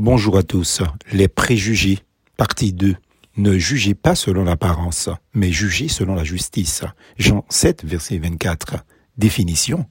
Bonjour à tous. Les préjugés, partie 2. Ne jugez pas selon l'apparence, mais jugez selon la justice. Jean 7, verset 24. Définition.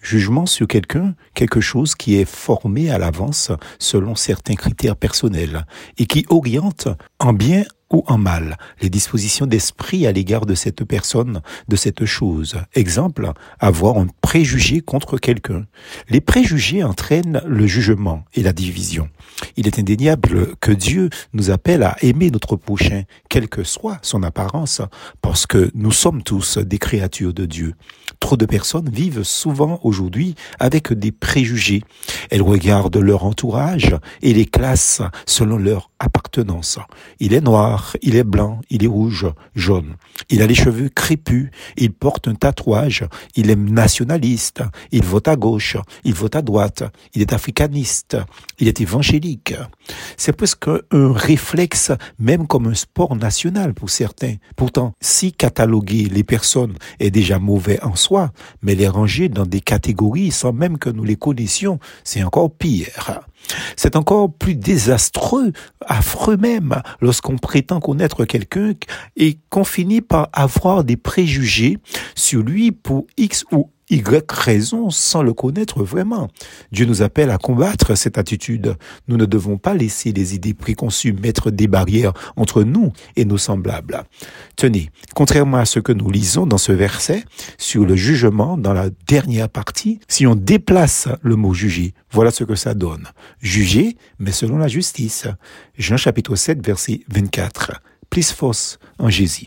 Jugement sur quelqu'un, quelque chose qui est formé à l'avance selon certains critères personnels et qui oriente en bien ou en mal les dispositions d'esprit à l'égard de cette personne, de cette chose. Exemple, avoir un préjugé contre quelqu'un. Les préjugés entraînent le jugement et la division. Il est indéniable que Dieu nous appelle à aimer notre prochain, quelle que soit son apparence, parce que nous sommes tous des créatures de Dieu. Trop de personnes vivent souvent aujourd'hui avec des préjugés. Elles regardent leur entourage et les classent selon leur appartenance. Il est noir, il est blanc, il est rouge, jaune. Il a les cheveux crépus, il porte un tatouage, il est il vote à gauche, il vote à droite, il est africaniste, il est évangélique. C'est presque un réflexe, même comme un sport national pour certains. Pourtant, si cataloguer les personnes est déjà mauvais en soi, mais les ranger dans des catégories sans même que nous les connaissions, c'est encore pire. C'est encore plus désastreux, affreux même, lorsqu'on prétend connaître quelqu'un et qu'on finit par avoir des préjugés sur lui pour X ou y raison sans le connaître vraiment. Dieu nous appelle à combattre cette attitude. Nous ne devons pas laisser les idées préconçues mettre des barrières entre nous et nos semblables. Tenez, contrairement à ce que nous lisons dans ce verset sur le jugement dans la dernière partie, si on déplace le mot juger, voilà ce que ça donne. Juger, mais selon la justice. Jean chapitre 7 verset 24. Plus force en Jésus.